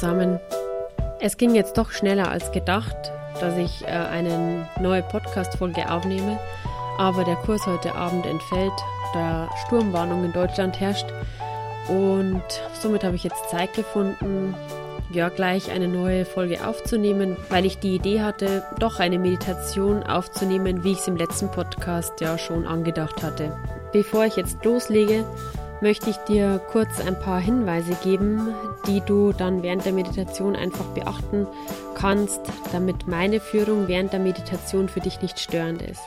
zusammen. Es ging jetzt doch schneller als gedacht, dass ich äh, eine neue Podcast-Folge aufnehme, aber der Kurs heute Abend entfällt, da Sturmwarnung in Deutschland herrscht. Und somit habe ich jetzt Zeit gefunden, ja, gleich eine neue Folge aufzunehmen, weil ich die Idee hatte, doch eine Meditation aufzunehmen, wie ich es im letzten Podcast ja schon angedacht hatte. Bevor ich jetzt loslege, möchte ich dir kurz ein paar Hinweise geben, die du dann während der Meditation einfach beachten kannst, damit meine Führung während der Meditation für dich nicht störend ist.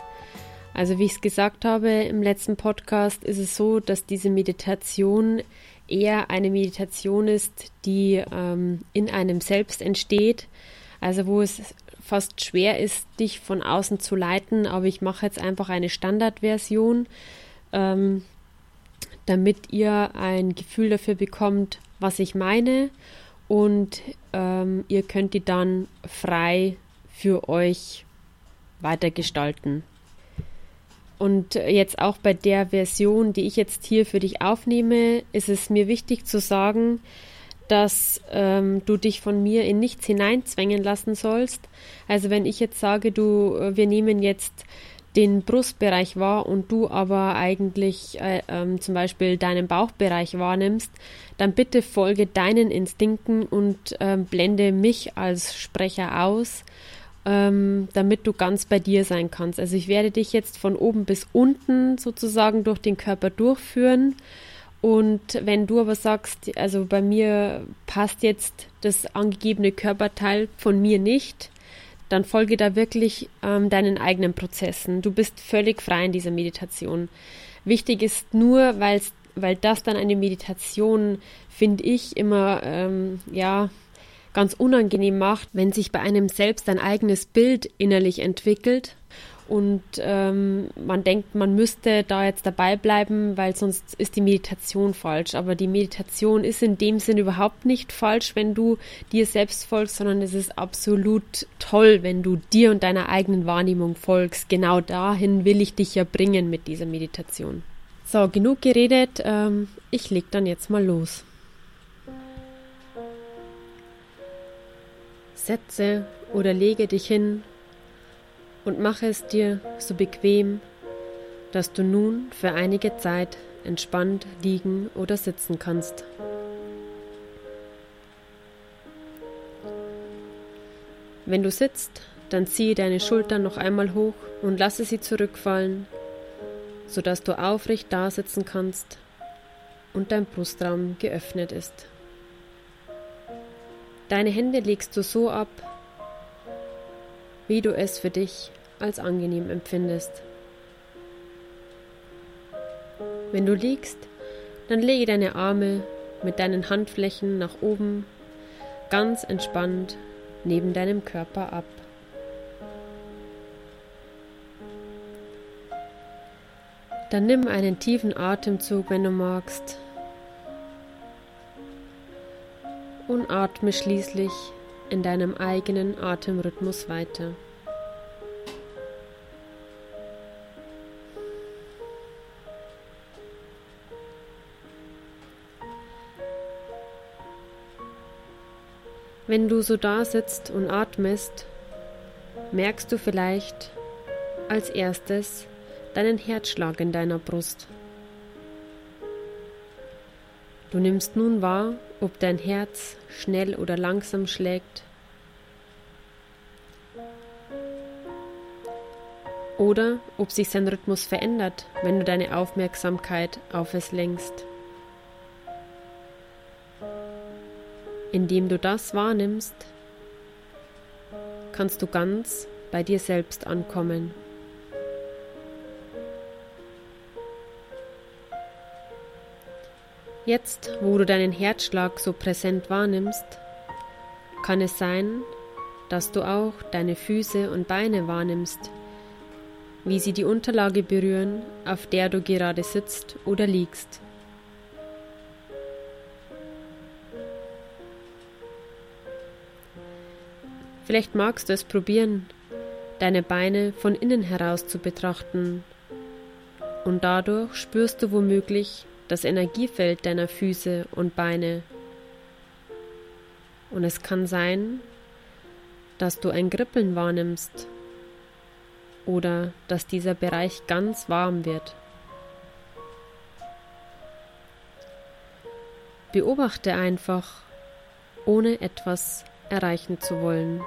Also wie ich es gesagt habe im letzten Podcast, ist es so, dass diese Meditation eher eine Meditation ist, die ähm, in einem selbst entsteht, also wo es fast schwer ist, dich von außen zu leiten, aber ich mache jetzt einfach eine Standardversion. Ähm, damit ihr ein Gefühl dafür bekommt, was ich meine und ähm, ihr könnt die dann frei für euch weitergestalten. Und jetzt auch bei der Version, die ich jetzt hier für dich aufnehme, ist es mir wichtig zu sagen, dass ähm, du dich von mir in nichts hineinzwängen lassen sollst. Also wenn ich jetzt sage, du, äh, wir nehmen jetzt den Brustbereich wahr und du aber eigentlich äh, ähm, zum Beispiel deinen Bauchbereich wahrnimmst, dann bitte folge deinen Instinkten und äh, blende mich als Sprecher aus, ähm, damit du ganz bei dir sein kannst. Also ich werde dich jetzt von oben bis unten sozusagen durch den Körper durchführen. Und wenn du aber sagst, also bei mir passt jetzt das angegebene Körperteil von mir nicht, dann folge da wirklich ähm, deinen eigenen Prozessen. Du bist völlig frei in dieser Meditation. Wichtig ist nur, weil's, weil das dann eine Meditation, finde ich, immer, ähm, ja, ganz unangenehm macht, wenn sich bei einem selbst ein eigenes Bild innerlich entwickelt und ähm, man denkt, man müsste da jetzt dabei bleiben, weil sonst ist die Meditation falsch. Aber die Meditation ist in dem Sinn überhaupt nicht falsch, wenn du dir selbst folgst, sondern es ist absolut toll, wenn du dir und deiner eigenen Wahrnehmung folgst. Genau dahin will ich dich ja bringen mit dieser Meditation. So, genug geredet. Ähm, ich leg dann jetzt mal los. Setze oder lege dich hin und mache es dir so bequem, dass du nun für einige Zeit entspannt liegen oder sitzen kannst. Wenn du sitzt, dann ziehe deine Schultern noch einmal hoch und lasse sie zurückfallen, sodass du aufrecht dasitzen kannst und dein Brustraum geöffnet ist. Deine Hände legst du so ab, wie du es für dich als angenehm empfindest. Wenn du liegst, dann lege deine Arme mit deinen Handflächen nach oben ganz entspannt neben deinem Körper ab. Dann nimm einen tiefen Atemzug, wenn du magst, und atme schließlich in deinem eigenen Atemrhythmus weiter. Wenn du so da sitzt und atmest, merkst du vielleicht als erstes deinen Herzschlag in deiner Brust. Du nimmst nun wahr, ob dein Herz schnell oder langsam schlägt oder ob sich sein Rhythmus verändert, wenn du deine Aufmerksamkeit auf es lenkst. Indem du das wahrnimmst, kannst du ganz bei dir selbst ankommen. Jetzt, wo du deinen Herzschlag so präsent wahrnimmst, kann es sein, dass du auch deine Füße und Beine wahrnimmst, wie sie die Unterlage berühren, auf der du gerade sitzt oder liegst. Vielleicht magst du es probieren, deine Beine von innen heraus zu betrachten, und dadurch spürst du womöglich das Energiefeld deiner Füße und Beine. Und es kann sein, dass du ein Kribbeln wahrnimmst oder dass dieser Bereich ganz warm wird. Beobachte einfach, ohne etwas erreichen zu wollen.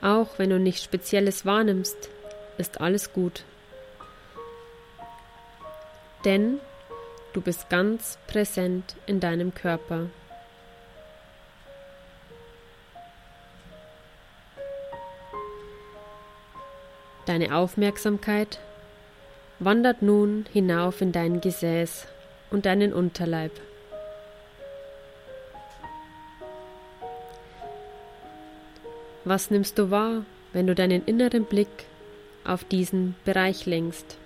Auch wenn du nichts Spezielles wahrnimmst, ist alles gut. Denn du bist ganz präsent in deinem Körper. Deine Aufmerksamkeit wandert nun hinauf in dein Gesäß und deinen Unterleib. Was nimmst du wahr, wenn du deinen inneren Blick auf diesen Bereich lenkst?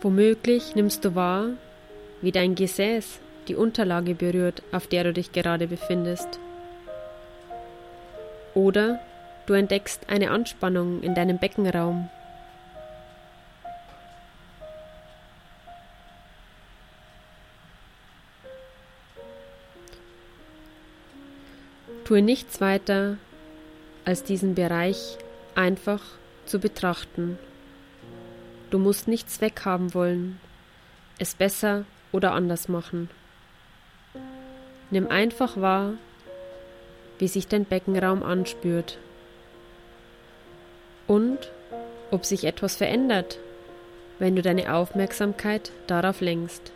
Womöglich nimmst du wahr, wie dein Gesäß die Unterlage berührt, auf der du dich gerade befindest. Oder du entdeckst eine Anspannung in deinem Beckenraum. Tue nichts weiter, als diesen Bereich einfach zu betrachten. Du musst nichts weghaben wollen, es besser oder anders machen. Nimm einfach wahr, wie sich dein Beckenraum anspürt und ob sich etwas verändert, wenn du deine Aufmerksamkeit darauf lenkst.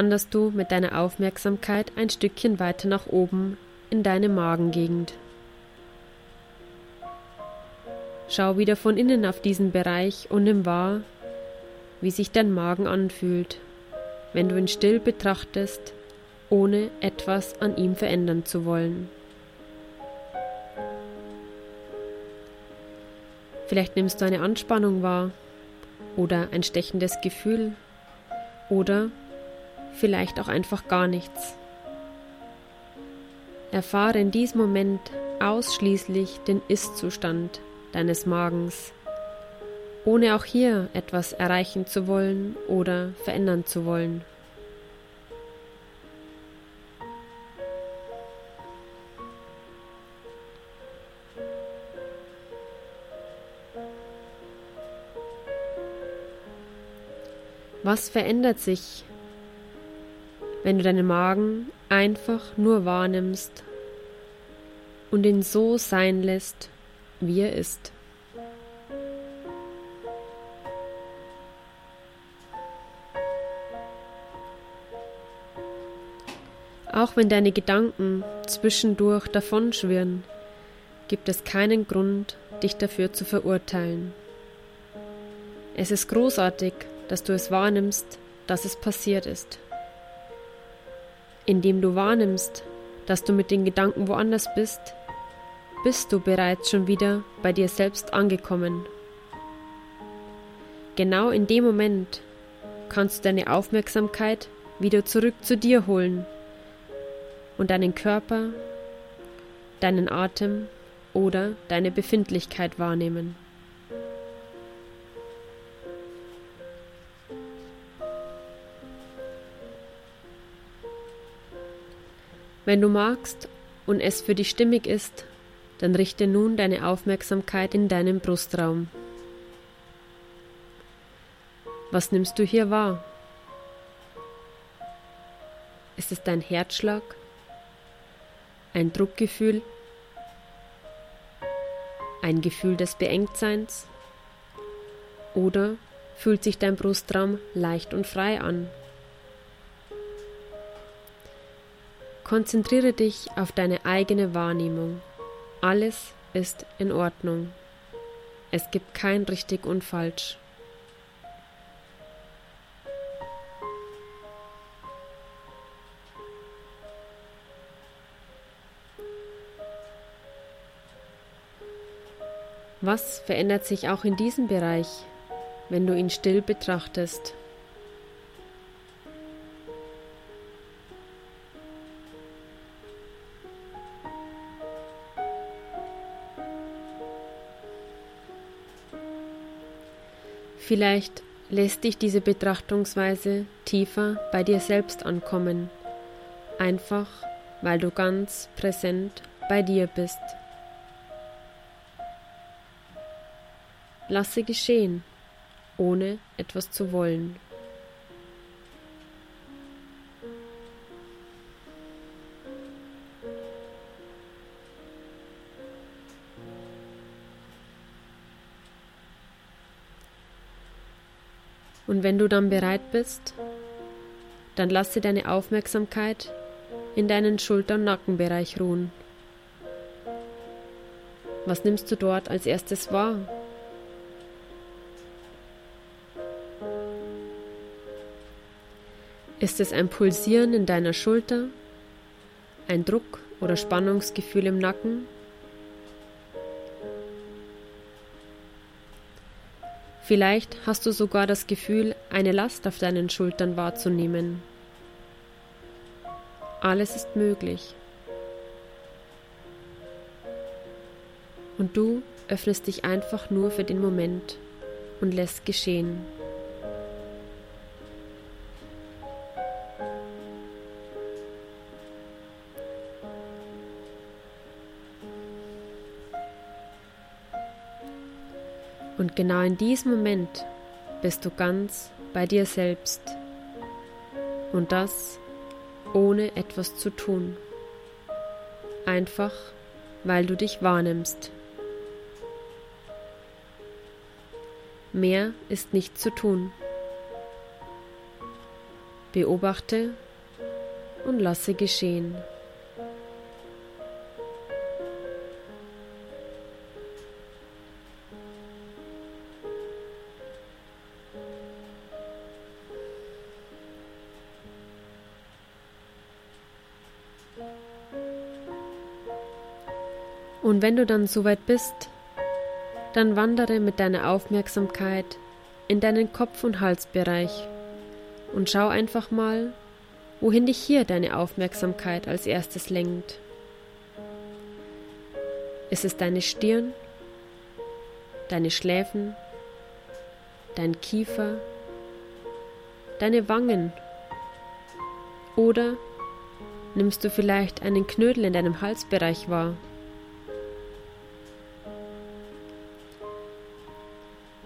Wanderst du mit deiner Aufmerksamkeit ein Stückchen weiter nach oben in deine Magengegend. Schau wieder von innen auf diesen Bereich und nimm wahr, wie sich dein Magen anfühlt, wenn du ihn still betrachtest, ohne etwas an ihm verändern zu wollen. Vielleicht nimmst du eine Anspannung wahr oder ein stechendes Gefühl oder vielleicht auch einfach gar nichts. Erfahre in diesem Moment ausschließlich den Ist-Zustand deines Magens, ohne auch hier etwas erreichen zu wollen oder verändern zu wollen. Was verändert sich, wenn du deinen Magen einfach nur wahrnimmst und ihn so sein lässt, wie er ist. Auch wenn deine Gedanken zwischendurch davonschwirren, gibt es keinen Grund, dich dafür zu verurteilen. Es ist großartig, dass du es wahrnimmst, dass es passiert ist indem du wahrnimmst, dass du mit den Gedanken woanders bist, bist du bereits schon wieder bei dir selbst angekommen. Genau in dem Moment kannst du deine Aufmerksamkeit wieder zurück zu dir holen und deinen Körper, deinen Atem oder deine Befindlichkeit wahrnehmen. Wenn du magst und es für dich stimmig ist, dann richte nun deine Aufmerksamkeit in deinen Brustraum. Was nimmst du hier wahr? Ist es dein Herzschlag? Ein Druckgefühl? Ein Gefühl des Beengtseins? Oder fühlt sich dein Brustraum leicht und frei an? Konzentriere dich auf deine eigene Wahrnehmung. Alles ist in Ordnung. Es gibt kein richtig und falsch. Was verändert sich auch in diesem Bereich, wenn du ihn still betrachtest. Vielleicht lässt dich diese Betrachtungsweise tiefer bei dir selbst ankommen, einfach weil du ganz präsent bei dir bist. Lasse geschehen, ohne etwas zu wollen. Und wenn du dann bereit bist, dann lasse deine Aufmerksamkeit in deinen Schulter- und Nackenbereich ruhen. Was nimmst du dort als erstes wahr? Ist es ein Pulsieren in deiner Schulter, ein Druck oder Spannungsgefühl im Nacken? Vielleicht hast du sogar das Gefühl, eine Last auf deinen Schultern wahrzunehmen. Alles ist möglich. Und du öffnest dich einfach nur für den Moment und lässt geschehen. Genau in diesem Moment bist du ganz bei dir selbst. Und das ohne etwas zu tun. Einfach weil du dich wahrnimmst. Mehr ist nicht zu tun. Beobachte und lasse geschehen. Und wenn du dann soweit bist, dann wandere mit deiner Aufmerksamkeit in deinen Kopf- und Halsbereich und schau einfach mal, wohin dich hier deine Aufmerksamkeit als erstes lenkt. Ist es deine Stirn, deine Schläfen, dein Kiefer, deine Wangen oder nimmst du vielleicht einen Knödel in deinem Halsbereich wahr?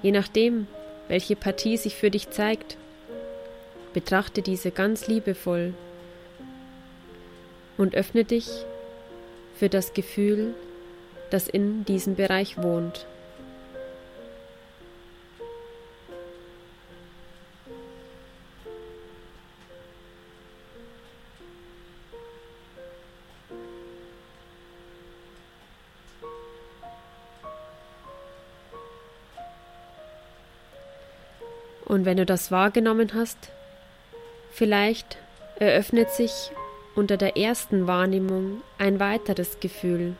Je nachdem, welche Partie sich für dich zeigt, betrachte diese ganz liebevoll und öffne dich für das Gefühl, das in diesem Bereich wohnt. Und wenn du das wahrgenommen hast, vielleicht eröffnet sich unter der ersten Wahrnehmung ein weiteres Gefühl.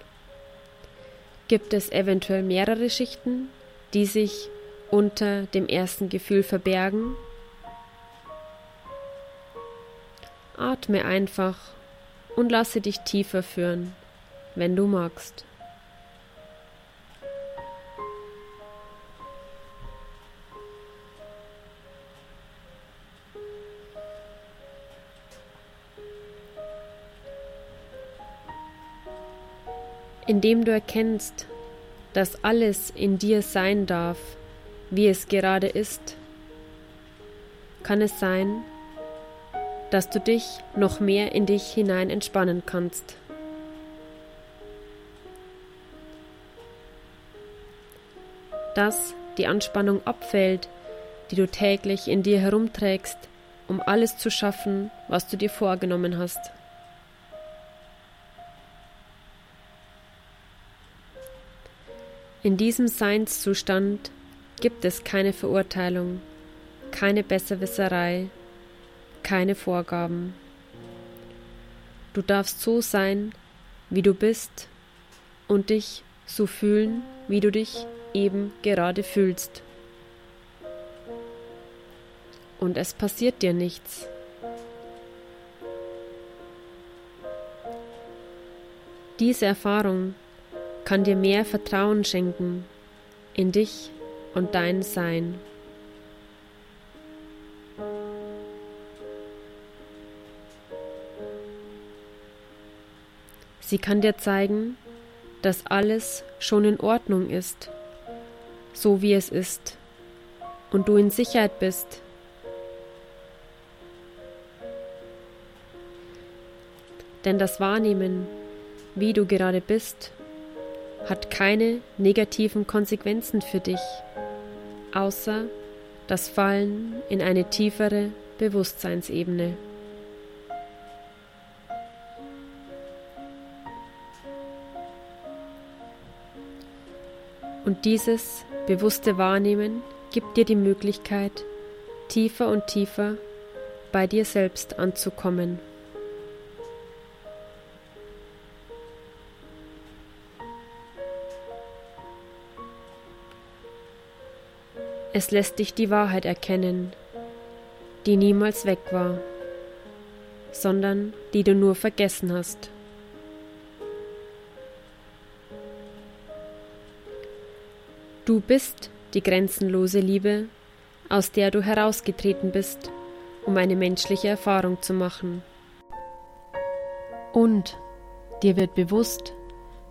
Gibt es eventuell mehrere Schichten, die sich unter dem ersten Gefühl verbergen? Atme einfach und lasse dich tiefer führen, wenn du magst. Indem du erkennst, dass alles in dir sein darf, wie es gerade ist, kann es sein, dass du dich noch mehr in dich hinein entspannen kannst. Dass die Anspannung abfällt, die du täglich in dir herumträgst, um alles zu schaffen, was du dir vorgenommen hast. In diesem Seinszustand gibt es keine Verurteilung, keine Besserwisserei, keine Vorgaben. Du darfst so sein, wie du bist und dich so fühlen, wie du dich eben gerade fühlst. und es passiert dir nichts. Diese Erfahrung kann dir mehr Vertrauen schenken in dich und dein Sein. Sie kann dir zeigen, dass alles schon in Ordnung ist, so wie es ist, und du in Sicherheit bist. Denn das Wahrnehmen, wie du gerade bist, hat keine negativen Konsequenzen für dich, außer das Fallen in eine tiefere Bewusstseinsebene. Und dieses bewusste Wahrnehmen gibt dir die Möglichkeit, tiefer und tiefer bei dir selbst anzukommen. Es lässt dich die Wahrheit erkennen, die niemals weg war, sondern die du nur vergessen hast. Du bist die grenzenlose Liebe, aus der du herausgetreten bist, um eine menschliche Erfahrung zu machen. Und dir wird bewusst,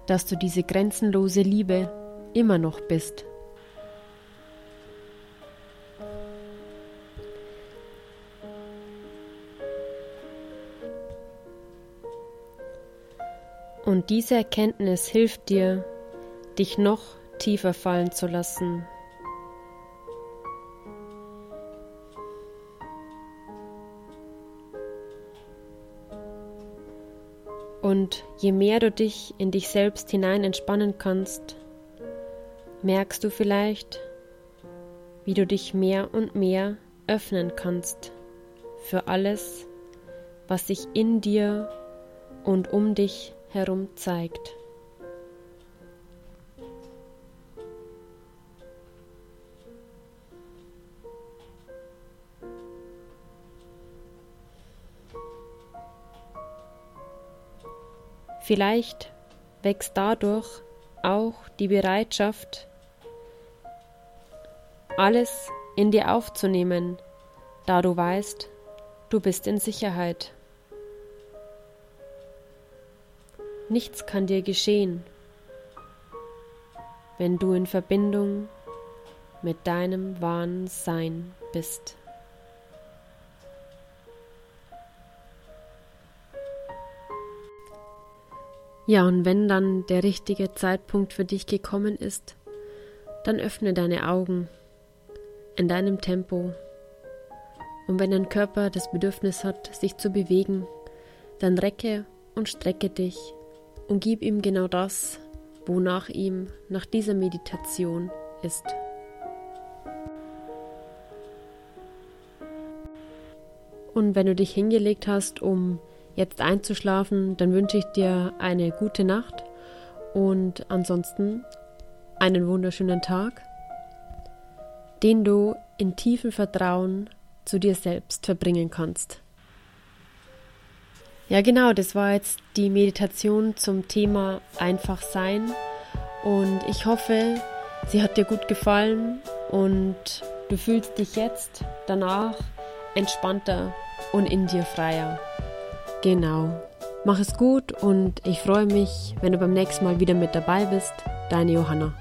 dass du diese grenzenlose Liebe immer noch bist. Und diese Erkenntnis hilft dir, dich noch tiefer fallen zu lassen. Und je mehr du dich in dich selbst hinein entspannen kannst, merkst du vielleicht, wie du dich mehr und mehr öffnen kannst für alles, was sich in dir und um dich herum zeigt. Vielleicht wächst dadurch auch die Bereitschaft, alles in dir aufzunehmen, da du weißt, du bist in Sicherheit. Nichts kann dir geschehen, wenn du in Verbindung mit deinem wahren Sein bist. Ja, und wenn dann der richtige Zeitpunkt für dich gekommen ist, dann öffne deine Augen in deinem Tempo. Und wenn dein Körper das Bedürfnis hat, sich zu bewegen, dann recke und strecke dich und gib ihm genau das, wonach ihm nach dieser Meditation ist. Und wenn du dich hingelegt hast, um jetzt einzuschlafen, dann wünsche ich dir eine gute Nacht und ansonsten einen wunderschönen Tag, den du in tiefem Vertrauen zu dir selbst verbringen kannst. Ja, genau, das war jetzt die Meditation zum Thema einfach sein und ich hoffe, sie hat dir gut gefallen und du fühlst dich jetzt danach entspannter und in dir freier. Genau. Mach es gut und ich freue mich, wenn du beim nächsten Mal wieder mit dabei bist. Deine Johanna.